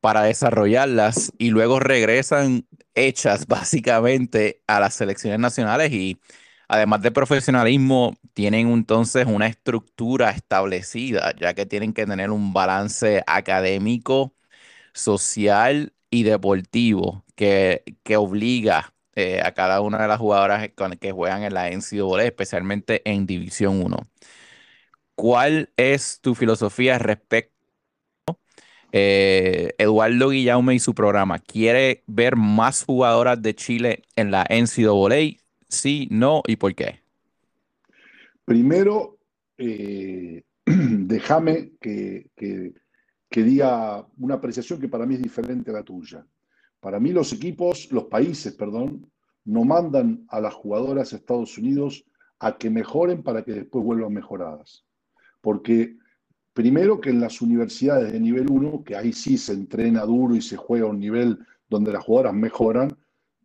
para desarrollarlas y luego regresan hechas básicamente a las selecciones nacionales y además de profesionalismo, tienen entonces una estructura establecida, ya que tienen que tener un balance académico, social y deportivo que, que obliga eh, a cada una de las jugadoras que juegan en la NCAA, especialmente en División 1. ¿Cuál es tu filosofía respecto eh, Eduardo Guillaume y su programa? ¿Quiere ver más jugadoras de Chile en la NCAA? Sí, no y por qué. Primero, eh, déjame que, que, diga una apreciación que para mí es diferente a la tuya. Para mí los equipos, los países, perdón, no mandan a las jugadoras a Estados Unidos a que mejoren para que después vuelvan mejoradas. Porque primero que en las universidades de nivel 1, que ahí sí se entrena duro y se juega a un nivel donde las jugadoras mejoran,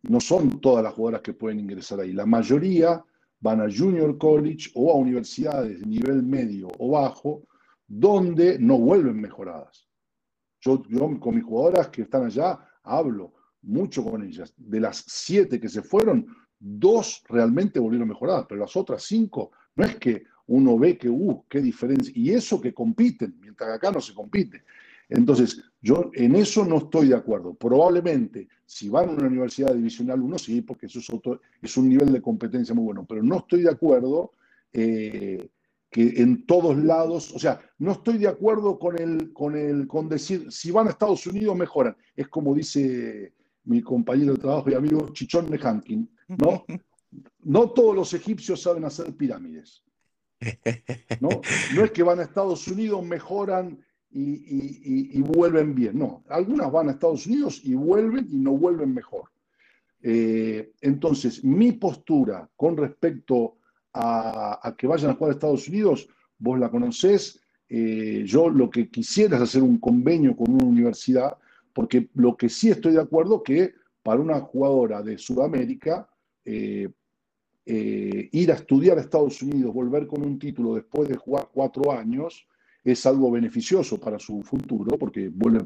no son todas las jugadoras que pueden ingresar ahí. La mayoría van a junior college o a universidades de nivel medio o bajo, donde no vuelven mejoradas. Yo, yo con mis jugadoras que están allá hablo mucho con ellas. De las siete que se fueron, dos realmente volvieron mejoradas, pero las otras cinco, no es que uno ve que, uh, qué diferencia, y eso que compiten, mientras acá no se compite. Entonces, yo en eso no estoy de acuerdo. Probablemente, si van a una universidad divisional 1, sí, porque eso es, otro, es un nivel de competencia muy bueno, pero no estoy de acuerdo eh, que en todos lados, o sea, no estoy de acuerdo con, el, con, el, con decir, si van a Estados Unidos, mejoran. Es como dice mi compañero de trabajo y amigo Chichón Nehankin, ¿no? No todos los egipcios saben hacer pirámides. ¿No? no es que van a Estados Unidos, mejoran y, vuelven bien. No, algunas van a Estados Unidos y vuelven y no vuelven mejor. Eh, entonces, mi postura con respecto a, que vayan a jugar a Estados Unidos, vos la conocés, eh, yo lo que quisiera es hacer un convenio con una universidad, porque lo que sí estoy de acuerdo que para una jugadora de Sudamérica, eh, ir a estudiar a Estados Unidos, volver con un título después de jugar cuatro años, es algo beneficioso para su futuro, porque vuelve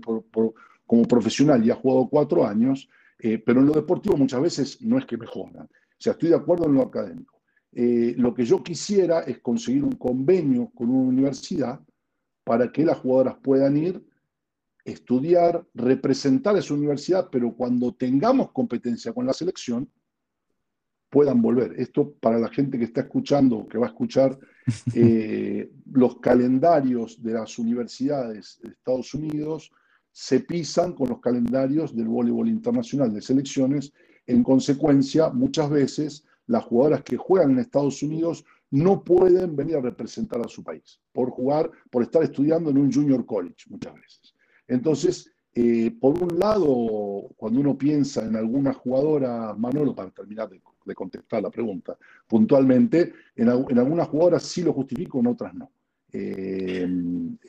como profesional y ha jugado cuatro años, eh, pero en lo deportivo muchas veces no es que mejoran. O sea, estoy de acuerdo en lo académico. Eh, lo que yo quisiera es conseguir un convenio con una universidad para que las jugadoras puedan ir, estudiar, representar a esa universidad, pero cuando tengamos competencia con la selección, puedan volver. Esto para la gente que está escuchando, que va a escuchar eh, los calendarios de las universidades de Estados Unidos, se pisan con los calendarios del voleibol internacional de selecciones. En consecuencia, muchas veces las jugadoras que juegan en Estados Unidos no pueden venir a representar a su país por jugar, por estar estudiando en un junior college muchas veces. Entonces, eh, por un lado, cuando uno piensa en alguna jugadora, Manolo, para terminar de de contestar la pregunta. Puntualmente, en, algunas jugadoras sí lo justifico, en otras no. Eh,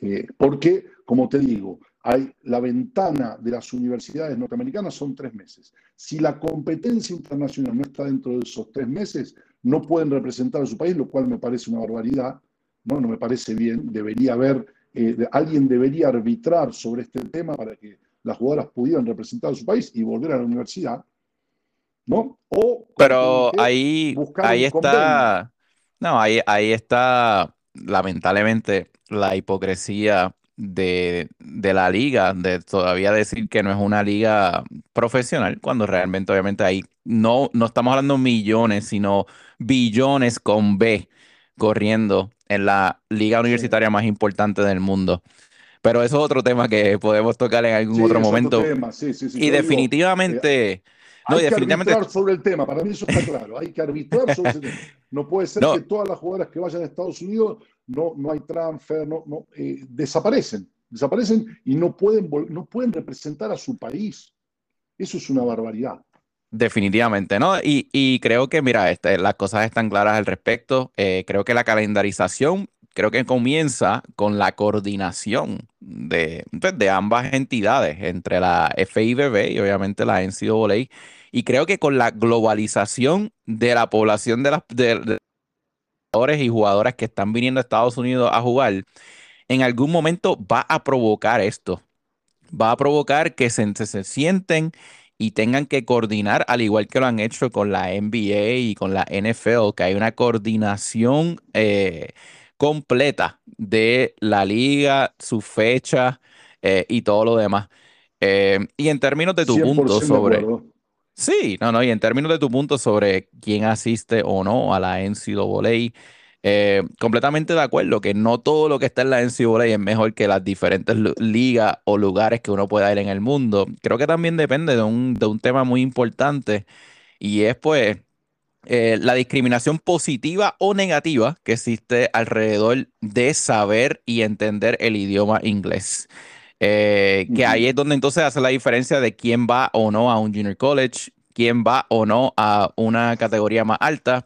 eh, porque, como te digo, hay, la ventana de las universidades norteamericanas son tres meses. Si la competencia internacional no está dentro de esos tres meses, no pueden representar a su país, lo cual me parece una barbaridad, no, no me parece bien. Debería haber, eh, alguien debería arbitrar sobre este tema para que las jugadoras pudieran representar a su país y volver a la universidad. ¿No? Pero ahí, ahí está, no, ahí, ahí está lamentablemente la hipocresía de, la liga, de todavía decir que no es una liga profesional, cuando realmente obviamente ahí no, no estamos hablando millones, sino billones con B corriendo en la liga universitaria más importante del mundo. Pero eso es otro tema que podemos tocar en algún otro momento. y definitivamente... Hay que arbitrar sobre el tema, para mí eso está claro, hay que arbitrar sobre ese tema. No puede ser que todas las jugadoras que vayan a Estados Unidos no, no hay transfer, no, no, eh, desaparecen, desaparecen y no pueden, no pueden representar a su país. Eso es una barbaridad. Definitivamente, ¿no? Y, y creo que, mira, este, las cosas están claras al respecto. Eh, creo que la calendarización creo que comienza con la coordinación de, pues, de ambas entidades, entre la FIBB y obviamente la NCAA. Y creo que con la globalización de la población de las jugadores y jugadoras que están viniendo a Estados Unidos a jugar, en algún momento va a provocar esto. Va a provocar que se, se sienten y tengan que coordinar, al igual que lo han hecho con la NBA y con la NFL, que hay una coordinación eh, completa de la liga, su fecha eh, y todo lo demás. Eh, y en términos de tu punto sobre... Sí, no, no, y en términos de tu punto sobre quién asiste o no a la NCAA, eh, completamente de acuerdo que no todo lo que está en la NCAA es mejor que las diferentes ligas o lugares que uno pueda ir en el mundo. Creo que también depende de un, de un tema muy importante y es pues eh, la discriminación positiva o negativa que existe alrededor de saber y entender el idioma inglés. Eh, que ahí es donde entonces hace la diferencia de quién va o no a un junior college, quién va o no a una categoría más alta,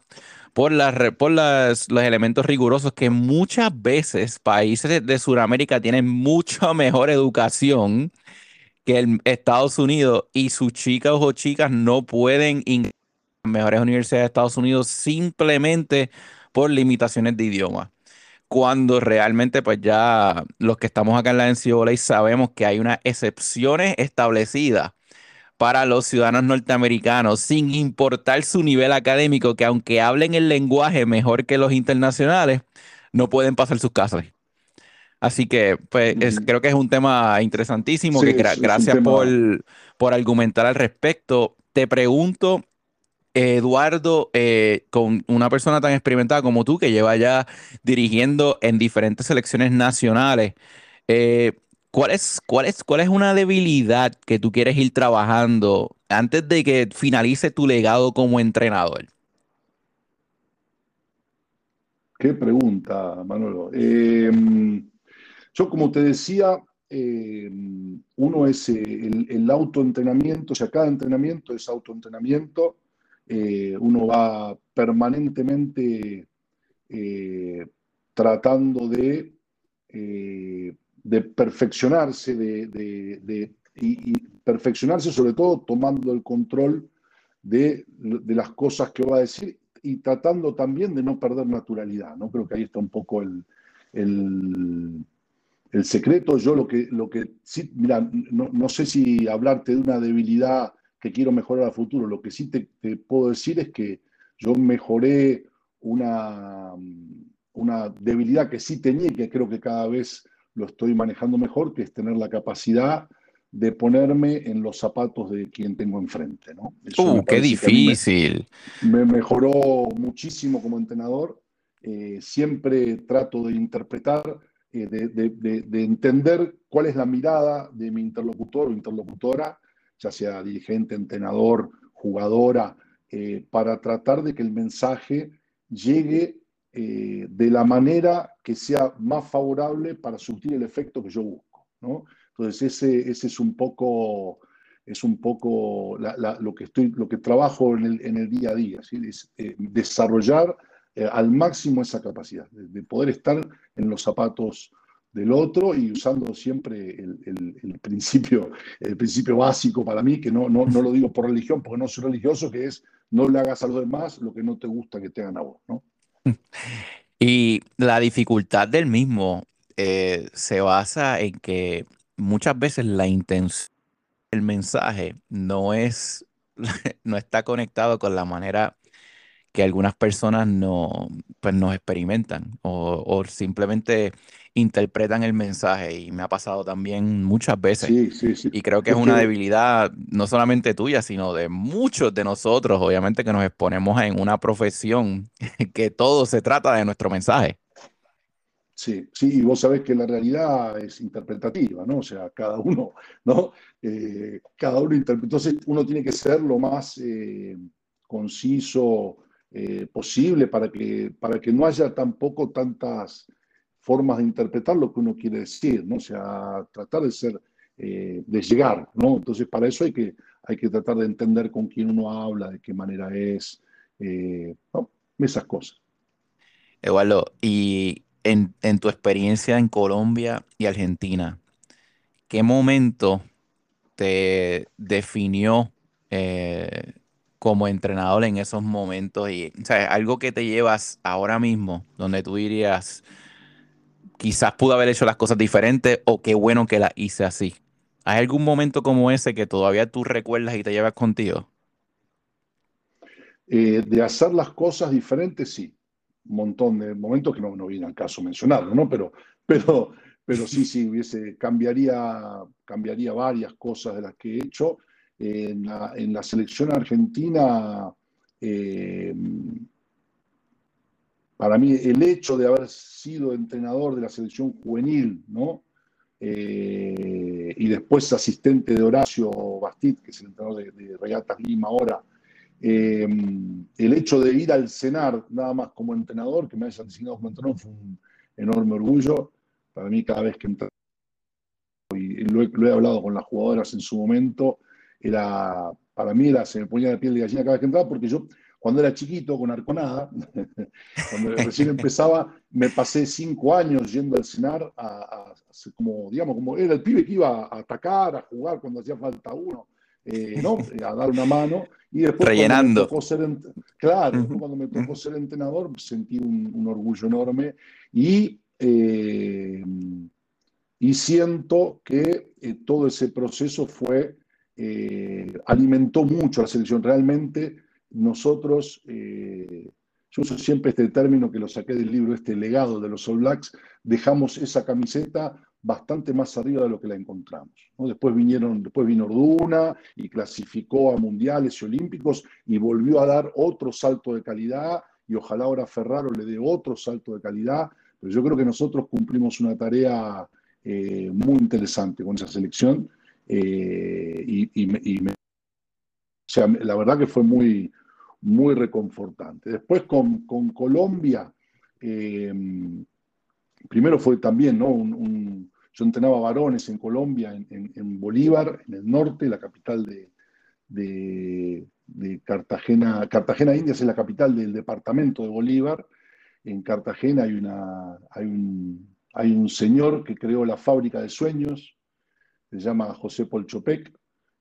por, por los elementos rigurosos que muchas veces países de, Sudamérica tienen mucha mejor educación que el Estados Unidos y sus chicas o chicas no pueden ingresar mejores universidades de Estados Unidos simplemente por limitaciones de idioma. Cuando realmente, pues ya los que estamos acá en la NCAA sabemos que hay unas excepciones establecidas para los ciudadanos norteamericanos, sin importar su nivel académico, que aunque hablen el lenguaje mejor que los internacionales, no pueden pasar sus casas. Así que, pues, creo que es un tema interesantísimo. que gracias por, por argumentar al respecto. Te pregunto, Eduardo, eh, con una persona tan experimentada como tú, que lleva ya dirigiendo en diferentes selecciones nacionales, eh, ¿cuál, es, cuál, es, ¿cuál es una debilidad que tú quieres ir trabajando antes de que finalice tu legado como entrenador? Qué pregunta, Manolo. Em, yo, como te decía, em, uno es eh, el, el, autoentrenamiento, o sea, cada entrenamiento es autoentrenamiento eh, uno va permanentemente eh, tratando de, eh, perfeccionarse, y, perfeccionarse sobre todo tomando el control de, las cosas que va a decir y tratando también de no perder naturalidad. ¿no? Creo que ahí está un poco el, el, secreto. Yo lo que, lo que sí, mira, no, no sé si hablarte de una debilidad quiero mejorar a futuro. Lo que sí te, puedo decir es que yo mejoré una, una debilidad que sí tenía y que creo que cada vez lo estoy manejando mejor, que es tener la capacidad de ponerme en los zapatos de quien tengo enfrente. ¿no? uh, qué difícil. Me, mejoró muchísimo como entrenador. Eh, siempre trato de interpretar, eh, de, de, entender cuál es la mirada de mi interlocutor o interlocutora ya sea dirigente, entrenador, jugadora, eh, para tratar de que el mensaje llegue eh, de la manera que sea más favorable para surtir el efecto que yo busco. ¿no? Entonces, ese, ese es un poco, es un poco lo, que estoy, lo que trabajo en el, en el día a día, es, eh, desarrollar al máximo esa capacidad, de, poder estar en los zapatos del otro y usando siempre el, principio, el principio básico para mí, que no, no, no, lo digo por religión, porque no soy religioso, que es no le hagas a los demás lo que no te gusta que te hagan a vos. ¿no? Y la dificultad del mismo eh, se basa en que muchas veces la intención del mensaje no es no está conectado con la manera que algunas personas no pues nos experimentan o, o simplemente interpretan el mensaje y me ha pasado también muchas veces. Sí, sí, sí. Y creo que es una debilidad no solamente tuya, sino de muchos de nosotros, obviamente que nos exponemos en una profesión que todo se trata de nuestro mensaje. Sí, sí, y vos sabés que la realidad es interpretativa, ¿no? O sea, cada uno, ¿no? Eh, cada uno interpreta. Entonces, uno tiene que ser lo más eh, conciso eh, posible para que, para que no haya tampoco tantas formas de interpretar lo que uno quiere decir, ¿no? O sea, tratar de ser, eh, de llegar, ¿no? Entonces, para eso hay que, hay que tratar de entender con quién uno habla, de qué manera es, eh, ¿no? Esas cosas. Eduardo, y en, tu experiencia en Colombia y Argentina, ¿qué momento te definió como entrenador en esos momentos? Y, o algo que te llevas ahora mismo, donde tú dirías, quizás pudo haber hecho las cosas diferentes o qué bueno que las hice así. ¿Hay algún momento como ese que todavía tú recuerdas y te llevas contigo? Eh, de hacer las cosas diferentes, sí. Un montón de momentos que no, no viene al caso mencionarlo, ¿no? Pero, pero, pero sí, sí, hubiese, cambiaría, cambiaría varias cosas de las que he hecho. En, la, selección argentina, eh, para mí el hecho de haber sido entrenador de la selección juvenil, ¿no? Eh, y después asistente de Horacio Bastit, que es el entrenador de, de Regatas Lima ahora, eh, el hecho de ir al cenar nada más como entrenador, que me hayan designado como entrenador, fue un enorme orgullo. Para mí cada vez que entré, y lo he, hablado con las jugadoras en su momento, era, para mí era, se me ponía la piel de gallina cada vez que entraba, porque yo cuando era chiquito con Arconada, cuando recién empezaba, me pasé cinco años yendo al cenar a, como, digamos, como era el pibe que iba a atacar, a jugar cuando hacía falta uno. eh, ¿no? a dar una mano. Y después Rellenando. claro, cuando me tocó ser entrenador sentí un, orgullo enorme y, eh, y siento que todo ese proceso fue, alimentó mucho a la selección. Realmente nosotros yo uso siempre este término que lo saqué del libro, este legado de los All Blacks, dejamos esa camiseta bastante más arriba de lo que la encontramos. Después, vinieron, después vino Orduna y clasificó a mundiales y olímpicos y volvió a dar otro salto de calidad y ojalá ahora Ferraro le dé otro salto de calidad, pero yo creo que nosotros cumplimos una tarea eh, muy interesante con esa selección y, la verdad que fue muy, muy reconfortante. Después con, Colombia, eh, primero fue también, ¿no? yo entrenaba varones en Colombia, en, Bolívar, en el norte, la capital de, de, Cartagena. Cartagena Indias es la capital del departamento de Bolívar. En Cartagena hay, una, hay, un, hay un señor que creó la fábrica de sueños, se llama José Polchopec,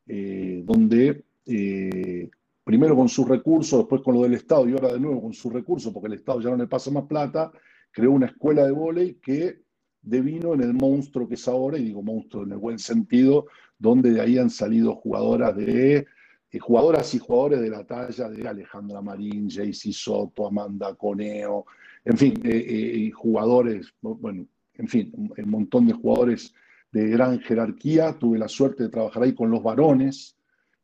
eh, donde eh, primero con sus recursos, después con lo del Estado y ahora de nuevo con sus recursos, porque el Estado ya no le pasa más plata, creó una escuela de vóley que devino en el monstruo que es ahora, y digo monstruo en el buen sentido, donde de ahí han salido jugadoras de eh, jugadoras y jugadores de la talla de Alejandra Marín, Jaycee Soto, Amanda Coneo, en fin, jugadores, bueno, en fin, un montón de jugadores de gran jerarquía. Tuve la suerte de trabajar ahí con los varones,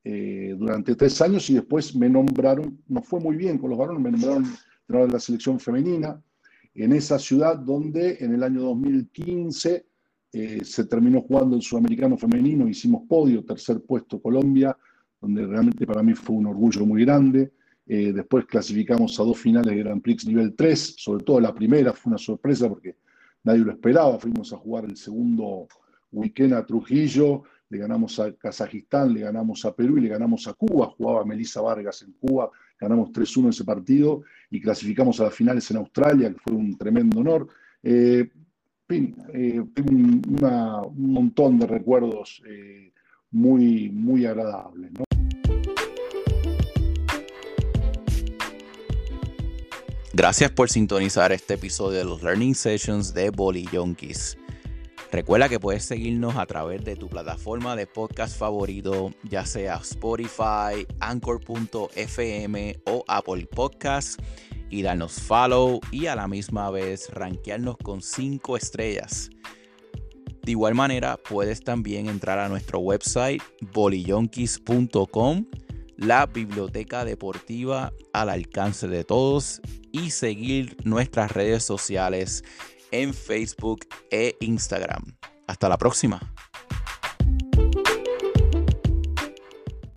eh, durante tres años y después me nombraron, no fue muy bien con los varones, me nombraron entrenador de la selección femenina en esa ciudad donde en el año 2015 eh, se terminó jugando el sudamericano femenino, hicimos podio, tercer puesto Colombia, donde realmente para mí fue un orgullo muy grande. Eh, después clasificamos a dos finales de Grand Prix nivel 3, sobre todo la primera fue una sorpresa porque nadie lo esperaba, fuimos a jugar el segundo weekend a Trujillo, le ganamos a Kazajistán, le ganamos a Perú y le ganamos a Cuba. Jugaba Melissa Vargas en Cuba, ganamos 3-1 ese partido y clasificamos a las finales en Australia, que fue un tremendo honor. Eh, eh, un, montón de recuerdos eh, muy, muy agradables. Gracias por sintonizar este episodio de los Learning Sessions de Bolly Yonkis. Recuerda que puedes seguirnos a través de tu plataforma de podcast favorito, ya sea Spotify, Anchor.fm o Apple Podcasts, y darnos follow y a la misma vez rankearnos con 5 estrellas. De igual manera, puedes también entrar a nuestro website bolillonkis.com, la biblioteca deportiva al alcance de todos, y seguir nuestras redes sociales en Facebook e Instagram. Hasta la próxima.